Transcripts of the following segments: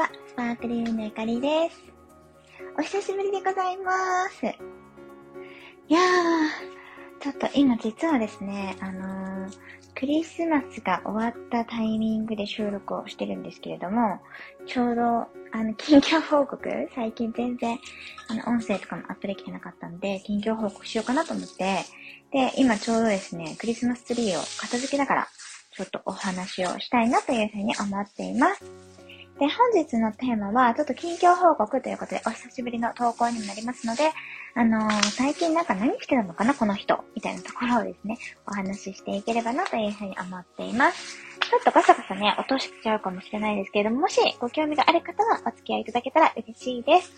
は、スパークリームのゆかりです。お久しぶりでございます。いやー、ちょっと今実はですね、あのー、クリスマスが終わったタイミングで収録をしてるんですけれども、ちょうど、あの、近況報告最近全然、あの、音声とかもアップできてなかったんで、近況報告しようかなと思って、で、今ちょうどですね、クリスマスツリーを片付けながら、ちょっとお話をしたいなというふうに思っています。で、本日のテーマは、ちょっと近況報告ということで、お久しぶりの投稿にもなりますので、あのー、最近なんか何してたのかな、この人、みたいなところをですね、お話ししていければなというふうに思っています。ちょっとガサガサね、落としちゃうかもしれないですけれども、もしご興味がある方はお付き合いいただけたら嬉しいです。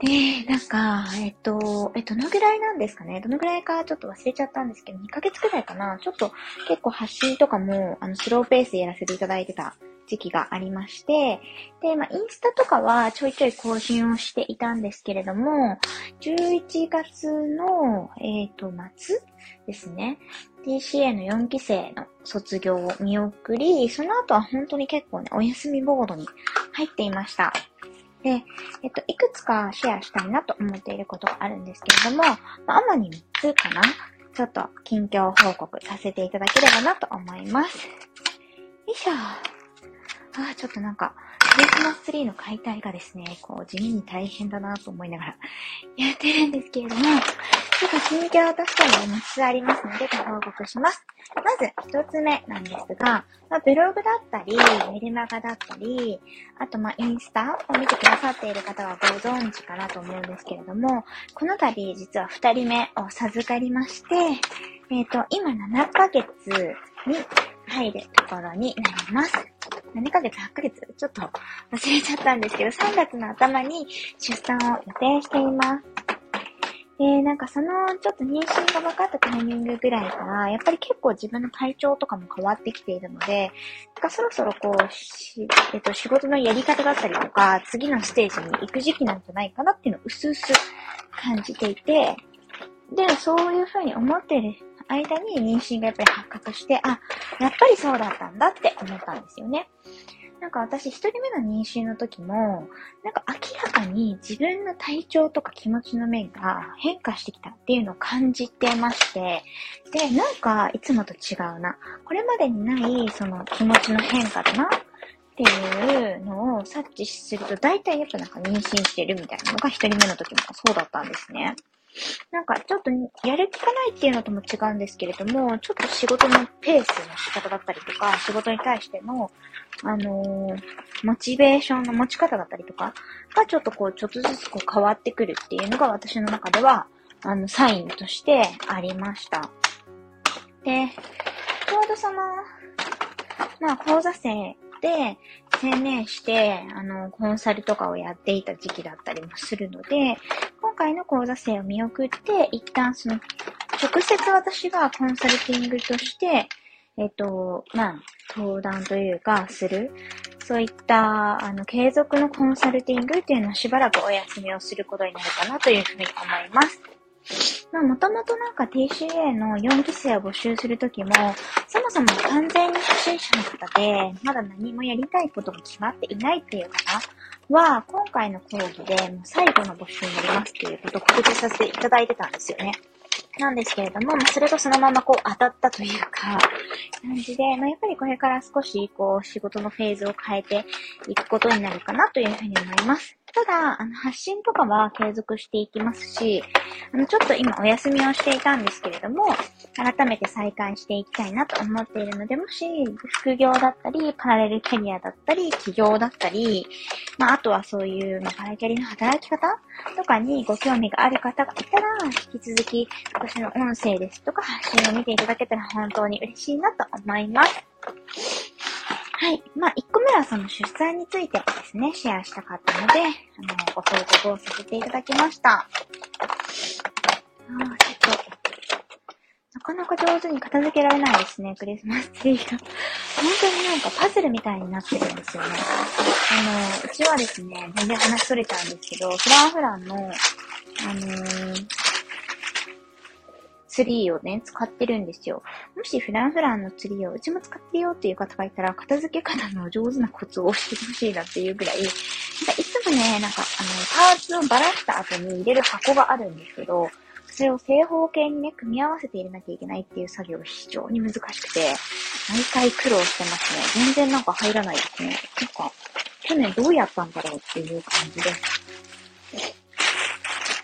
で、なんか、えっと、え、どのぐらいなんですかね？どのぐらいかちょっと忘れちゃったんですけど、2ヶ月くらいかな？ちょっと結構発信とかも、あの、スローペースでやらせていただいてた時期がありまして、で、まあ、インスタとかはちょいちょい更新をしていたんですけれども、11月の、えっ、ー、と、末ですね。TCA の4期生の卒業を見送り、その後は本当に結構ね、お休みボードに入っていました。で、えっと、いくつかシェアしたいなと思っていることがあるんですけれども、まあ、主に3つかな。ちょっと近況報告させていただければなと思います。よいしょ。ああ、ちょっとなんか、クリスマスツリーの解体がですね、こう、地味に大変だなと思いながらやってるんですけれども、ちょっと近況としても3つありますので、ご報告します。まず、1つ目なんですが、まあ、ブログだったり、メルマガだったり、あと、まあ、インスタを見てくださっている方はご存知かなと思うんですけれども、この度、実は2人目を授かりまして、えっ、ー、と、今7ヶ月に入るところになります。7ヶ月、8ヶ月？ちょっと忘れちゃったんですけど、3月の頭に出産を予定しています。で、なんかその、ちょっと妊娠が分かったタイミングぐらいから、やっぱり結構自分の体調とかも変わってきているので、なんかそろそろこう、し、えっと、仕事のやり方だったりとか、次のステージに行く時期なんじゃないかなっていうのをうすうす感じていて、で、そういうふうに思ってる間に妊娠がやっぱり発覚して、あ、やっぱりそうだったんだって思ったんですよね。なんか私一人目の妊娠の時も、なんか明らかに自分の体調とか気持ちの面が変化してきたっていうのを感じてまして、で、なんかいつもと違うな。これまでにないその気持ちの変化だなっていうのを察知すると、大体やっぱなんか妊娠してるみたいなのが一人目の時もそうだったんですね。なんかちょっとやる気がないっていうのとも違うんですけれども、ちょっと仕事のペースの仕方だったりとか、仕事に対しての、あのー、モチベーションの持ち方だったりとか、がちょっとこう、ちょっとずつこう変わってくるっていうのが私の中では、あの、サインとしてありました。で、ちょうどその、まあ、講座生で、専念して、あの、コンサルとかをやっていた時期だったりもするので、今回の講座生を見送って、一旦その、直接私がコンサルティングとして、えっ、と、まあ、登壇というか、する。そういった、あの、継続のコンサルティングっていうのはしばらくお休みをすることになるかなというふうに思います。まあ、もともとなんか TCA の4期生を募集するときも、そもそも完全に初心者の方で、まだ何もやりたいことが決まっていないっていう方は、今回の講義でもう最後の募集になりますっていうことを告知させていただいてたんですよね。なんですけれども、まあ、それがそのままこう当たったというか、感じで、まあ、やっぱりこれから少しこう仕事のフェーズを変えていくことになるかなというふうに思います。ただ、あの、発信とかは継続していきますし、あの、ちょっと今お休みをしていたんですけれども、改めて再開していきたいなと思っているので、もし、副業だったり、パラレルキャリアだったり、起業だったり、まあ、あとはそういう、まあ、パラキャリの働き方とかにご興味がある方がいたら、引き続き、私の音声ですとか発信を見ていただけたら本当に嬉しいなと思います。はい。まあ、1個目はその出産についてですね、シェアしたかったので、あの、ご報告をさせていただきました。ああちょっと、なかなか上手に片付けられないですね、クリスマスツリーが。本当になんかパズルみたいになってるんですよね。あの、うちはですね、全然話それちゃうんですけど、フランフランの、あのー、ツリーをね、使ってるんですよ。もしフランフランのツリーをうちも使ってるよっていう方がいたら、片付け方の上手なコツを教えてほしいなっていうぐらい、なんかいつもね、なんかあの、パーツをばらした後に入れる箱があるんですけど、それを正方形にね、組み合わせて入れなきゃいけないっていう作業が非常に難しくて、毎回苦労してますね。全然なんか入らないですね。なんか、去年どうやったんだろうっていう感じです。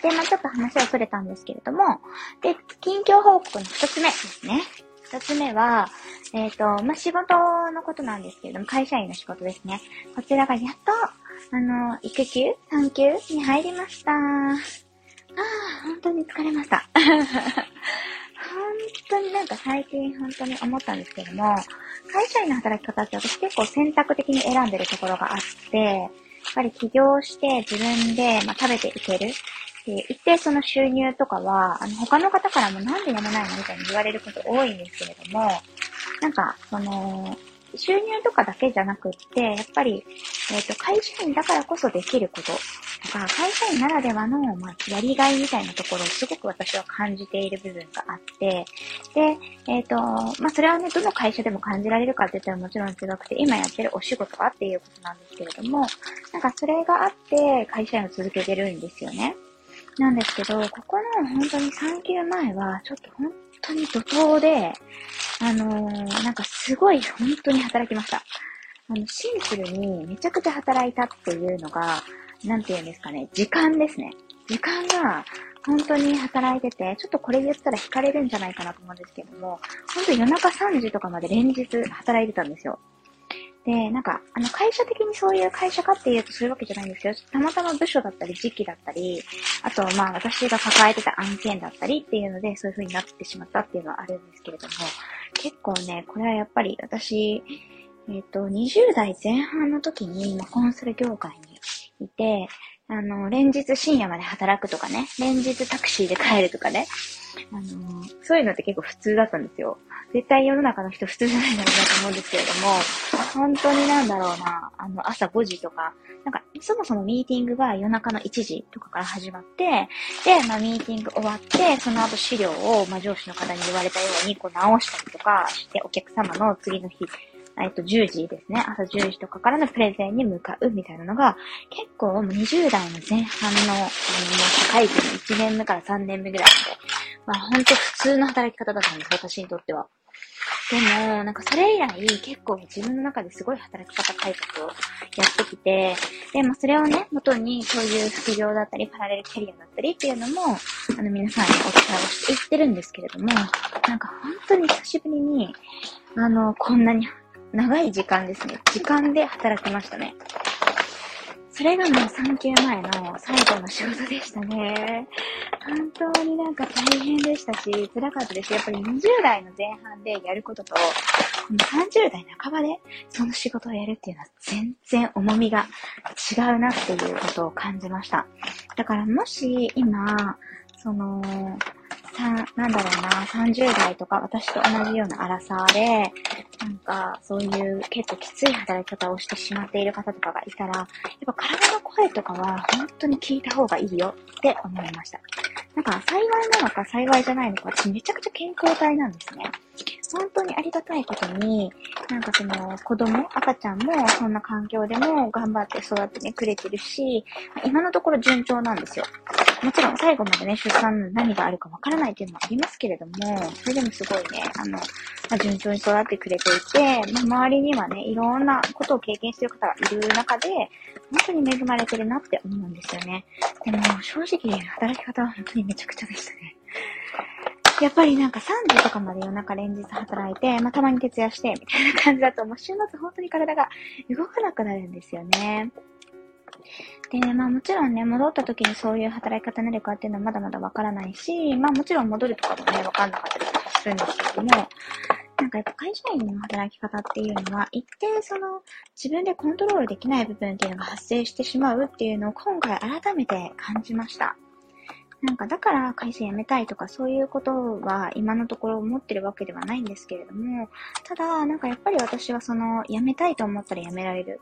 で、まあちょっと話はそれたんですけれども、で、近況報告の一つ目ですね。一つ目は、えっ、ー、と、まあ仕事のことなんですけれども、会社員の仕事ですね。こちらがやっと、あの、育休産休に入りました。ああ、本当に疲れました。本当になんか最近本当に思ったんですけども、会社員の働き方って私結構選択的に選んでるところがあって、やっぱり起業して自分で、まあ、食べていける。で、一定その収入とかは、あの、他の方からもなんで辞めないのみたいに言われること多いんですけれども、なんか、その、収入とかだけじゃなくって、やっぱり、えっ、ー、と、会社員だからこそできることとか、会社員ならではの、まあ、やりがいみたいなところをすごく私は感じている部分があって、で、えっ、ー、と、まあ、それはね、どの会社でも感じられるかって言ったらもちろん違くて、今やってるお仕事はっていうことなんですけれども、なんかそれがあって会社員を続けてるんですよね。なんですけど、ここの本当に産休前は、ちょっと本当に怒涛で、あのー、なんかすごい本当に働きました。あの、シンプルにめちゃくちゃ働いたっていうのが、なんて言うんですかね、時間ですね。時間が本当に働いてて、ちょっとこれ言ったら惹かれるんじゃないかなと思うんですけども、本当夜中3時とかまで連日働いてたんですよ。で、なんか、あの、会社的にそういう会社かっていうとそういうわけじゃないんですけど。たまたま部署だったり、時期だったり、あと、まあ、私が抱えてた案件だったりっていうので、そういう風になってしまったっていうのはあるんですけれども、結構ね、これはやっぱり私、えっ、ー、と、20代前半の時に、まあ、コンサル業界にいて、あの、連日深夜まで働くとかね、連日タクシーで帰るとかね、あのそういうのって結構普通だったんですよ。絶対世の中の人普通じゃないんだろうなと思うんですけれども、本当になんだろうな、あの、朝5時とか、なんか、そもそもミーティングが夜中の1時とかから始まって、で、まあ、ミーティング終わって、その後資料を、まあ、上司の方に言われたように、こう直したりとかして、お客様の次の日、えっと、10時ですね。朝10時とかからのプレゼンに向かうみたいなのが、結構20代の前半の、あの、社会人の1年目から3年目ぐらいまで、まあ、ほんと普通の働き方だったんです、私にとっては。でも、なんかそれ以来結構自分の中ですごい働き方改革をやってきて、で、まあそれをね、元にそういう副業だったり、パラレルキャリアだったりっていうのも、あの皆さんにお伝えをしていってるんですけれども、なんか本当に久しぶりに、あの、こんなに長い時間ですね。時間で働きましたね。それがもう産休前の最後の仕事でしたね。本当になんか大変でしたし、辛かったです。やっぱり20代の前半でやることと、この30代半ばでその仕事をやるっていうのは全然重みが違うなっていうことを感じました。だからもし今、その、さ、なんだろうな、30代とか私と同じような荒さで、なんか、そういう結構きつい働き方をしてしまっている方とかがいたら、やっぱ体の声とかは本当に聞いた方がいいよって思いました。なんか、幸いなのか幸いじゃないのか、私めちゃくちゃ健康体なんですね。本当にありがたいことに、なんかその子供、赤ちゃんもそんな環境でも頑張って育ってねくれてるし、今のところ順調なんですよ。もちろん最後までね、出産何があるかわからないっていうのもありますけれども、それでもすごいね、あの、まあ、順調に育ってくれていて、まあ、周りにはね、いろんなことを経験してる方がいる中で、本当に恵まれてるなって思うんですよね。でも、正直、働き方は本当にめちゃくちゃでしたね。やっぱりなんか3時とかまで夜中連日働いて、まあ、たまに徹夜して、みたいな感じだと、もう週末本当に体が動かなくなるんですよね。で、まあもちろんね、戻った時にそういう働き方になるかっていうのはまだまだわからないし、まあもちろん戻るとかもね、わかんなかったりとかするんですけども、なんかやっぱ会社員の働き方っていうのは、一定その自分でコントロールできない部分っていうのが発生してしまうっていうのを今回改めて感じました。なんかだから会社辞めたいとかそういうことは今のところ思ってるわけではないんですけれども、ただなんかやっぱり私はその辞めたいと思ったら辞められる。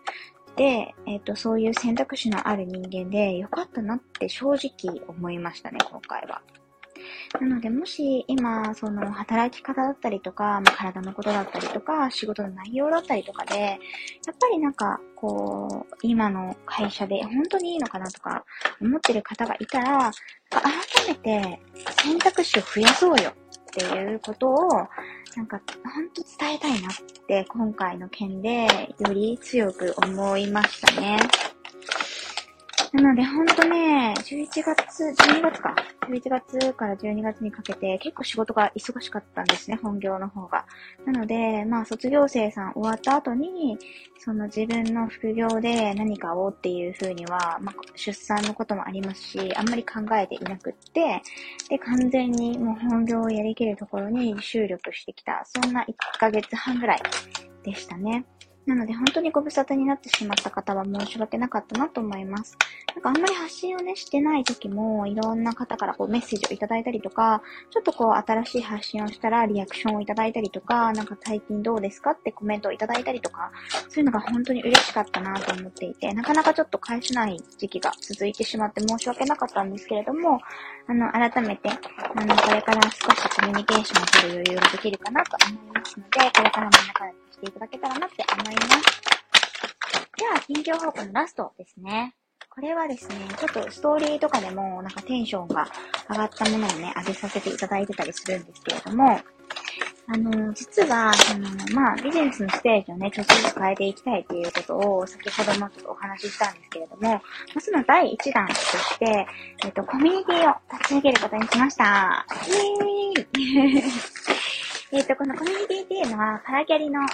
で、えっ、ー、と、そういう選択肢のある人間でよかったなって正直思いましたね、今回は。なので、もし今、その働き方だったりとか、まあ、体のことだったりとか、仕事の内容だったりとかで、やっぱりなんか、こう、今の会社で本当にいいのかなとか思ってる方がいたら、改めて選択肢を増やそうよっていうことを、なんか、ほんと伝えたいなって、今回の件でより強く思いましたね。なので、ほんとね、11月、12月か。11月から12月にかけて結構仕事が忙しかったんですね、本業の方が。なので、まあ卒業生さん終わった後に、その自分の副業で何かをっていう風には、まあ出産のこともありますし、あんまり考えていなくって、で、完全にもう本業をやりきるところに注力してきた、そんな1ヶ月半ぐらいでしたね。なので本当にご無沙汰になってしまった方は申し訳なかったなと思います。なんかあんまり発信をね、してない時も、いろんな方からこうメッセージをいただいたりとか、ちょっとこう新しい発信をしたらリアクションをいただいたりとか、なんか最近どうですか？ってコメントをいただいたりとか、そういうのが本当に嬉しかったなと思っていて、なかなかちょっと返せない時期が続いてしまって申し訳なかったんですけれども、あの、改めて、あの、これから少しコミュニケーションを取る余裕ができるかなと思いますので、これからも仲良くしていただけたらなって思います。では、近況報告のラストですね。これはですね、ちょっとストーリーとかでもなんかテンションが上がったものをね、上げさせていただいてたりするんですけれども、あの、実は、あの、まあ、ビジネスのステージをね、ちょっとずつ変えていきたいっていうことを、先ほどもちょっとお話ししたんですけれども、まあ、その第一弾として、えっと、コミュニティを立ち上げることにしました。イェーイえっ、ー、と、このコミュニティっていうのは、パラキャリの、ね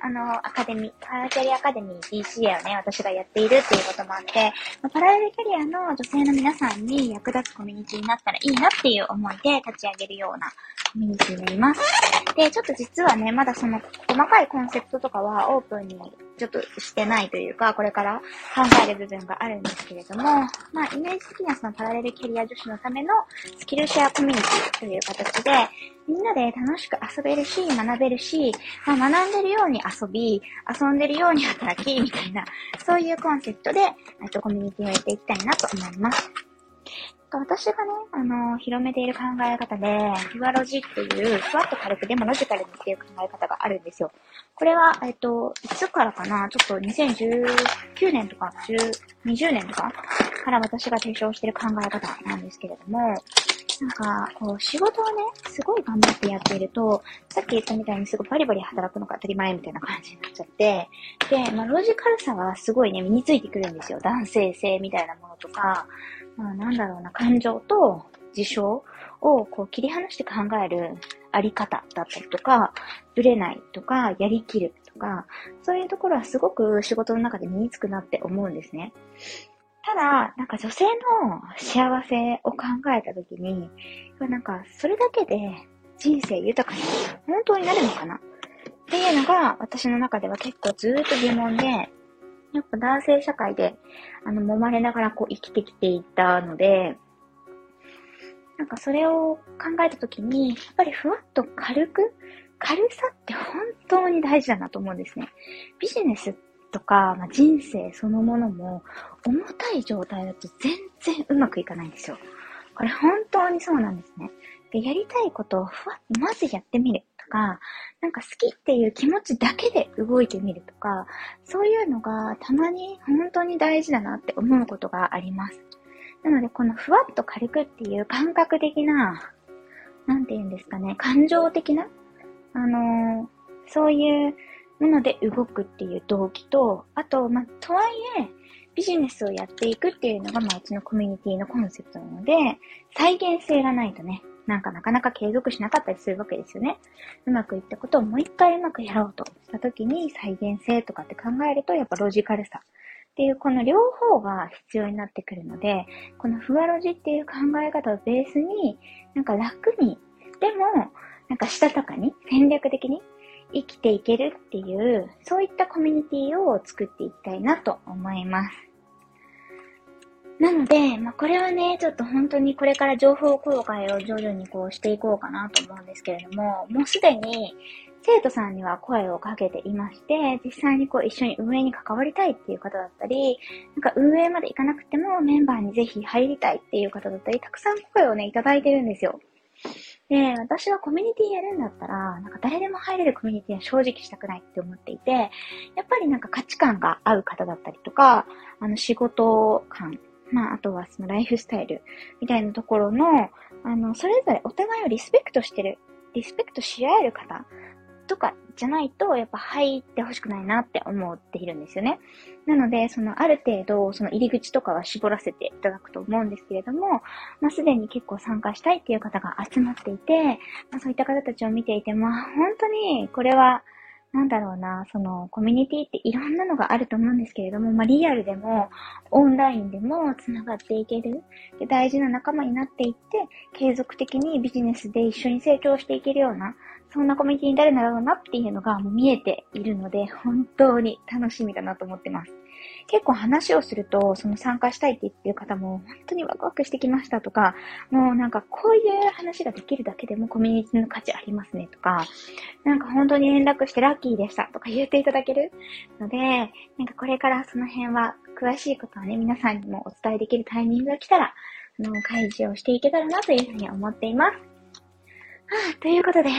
あの、アカデミー、パラキャリアカデミー DCA をね、私がやっているっていうこともあって、パラレルキャリアの女性の皆さんに役立つコミュニティになったらいいなっていう思いで立ち上げるようなコミュニティになります。で、ちょっと実はね、まだその細かいコンセプトとかはオープンにちょっとしてないというか、これから考える部分があるんですけれども、まあ、イメージ的にはそのパラレルキャリア女子のためのスキルシェアコミュニティという形で、みんなで楽しく遊べるし、学べるし、まあ、学んでるように遊び、遊んでるように働き、みたいな、そういうコンセプトで、えっと、コミュニティをやっていきたいなと思います。私がね、あの、広めている考え方で、フワロジっていう、ふわっと軽くでもロジカルにっていう考え方があるんですよ。これは、えっと、いつからかなちょっと2019年とか、20年とかから私が提唱している考え方なんですけれども、なんか、こう、仕事をね、すごい頑張ってやっていると、さっき言ったみたいにすごいバリバリ働くのが当たり前みたいな感じになっちゃって、で、まあ、ロジカルさがすごいね、身についてくるんですよ。男性性みたいなものとか、まあ、なんだろうな、感情と事象をこう切り離して考えるあり方だったりとか、ぶれないとか、やりきるとか、そういうところはすごく仕事の中で身につくなって思うんですね。ただ、なんか女性の幸せを考えたときに、なんかそれだけで人生豊かに本当になるのかな？っていうのが私の中では結構ずーっと疑問で、やっぱ男性社会で、あの、揉まれながらこう生きてきていたので、なんかそれを考えたときに、やっぱりふわっと軽く、軽さって本当に大事だなと思うんですね。ビジネスっとか、まあ、人生そのものも重たい状態だと全然うまくいかないんですよ。これ本当にそうなんですね。で、やりたいことをふわっとまずやってみるとか、なんか好きっていう気持ちだけで動いてみるとか、そういうのがたまに本当に大事だなって思うことがあります。なので、このふわっと軽くっていう感覚的な、なんて言うんですかね、感情的な、あのー、そういうもので動くっていう動機と、あと、まあ、とはいえ、ビジネスをやっていくっていうのが、まあ、うちのコミュニティのコンセプトなので、再現性がないとね、なんかなかなか継続しなかったりするわけですよね。うまくいったことをもう一回うまくやろうとした時に再現性とかって考えると、やっぱロジカルさっていうこの両方が必要になってくるので、このふわロジっていう考え方をベースに、なんか楽に、でも、なんかしたたかに、戦略的に生きていけるっていう、そういったコミュニティを作っていきたいなと思います。なので、まあ、これはね、ちょっと本当にこれから情報公開を徐々にこうしていこうかなと思うんですけれども、もうすでに生徒さんには声をかけていまして、実際にこう一緒に運営に関わりたいっていう方だったり、なんか運営まで行かなくてもメンバーにぜひ入りたいっていう方だったり、たくさん声をね、いただいてるんですよ。で、私はコミュニティやるんだったら、なんか誰でも入れるコミュニティは正直したくないって思っていて、やっぱりなんか価値観が合う方だったりとか、あの仕事感、まあ、あとはそのライフスタイルみたいなところの、あの、それぞれお互いをリスペクトしてる、リスペクトし合える方とかじゃないと、やっぱ入ってほしくないなって思っているんですよね。なので、そのある程度、その入り口とかは絞らせていただくと思うんですけれども、まあ、すでに結構参加したいっていう方が集まっていて、まあ、そういった方たちを見ていて、まあ、本当に、これは、なんだろうな、その、コミュニティっていろんなのがあると思うんですけれども、まあ、リアルでも、オンラインでも繋がっていける。で、大事な仲間になっていって、継続的にビジネスで一緒に成長していけるような、そんなコミュニティになるだろうなっていうのが見えているので、本当に楽しみだなと思ってます。結構話をすると、その参加したいって言ってる方も、本当にワクワクしてきましたとか、もうなんかこういう話ができるだけでもコミュニティの価値ありますねとか、なんか本当に連絡してラッキーでしたとか 言っていただけるので、なんかこれからその辺は詳しいことはね、皆さんにもお伝えできるタイミングが来たら、あの、開示をしていけたらなというふうに思っています。はあ、ということで、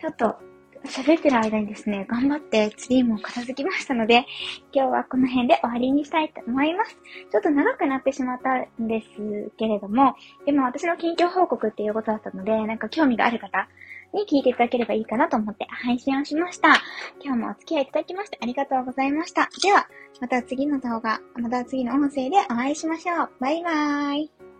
ちょっと喋ってる間にですね、頑張ってツリーも片付きましたので、今日はこの辺で終わりにしたいと思います。ちょっと長くなってしまったんですけれども、でも私の近況報告っていうことだったので、なんか興味がある方に聞いていただければいいかなと思って配信をしました。今日もお付き合いいただきましてありがとうございました。では、また次の動画、また次の音声でお会いしましょう。バイバーイ。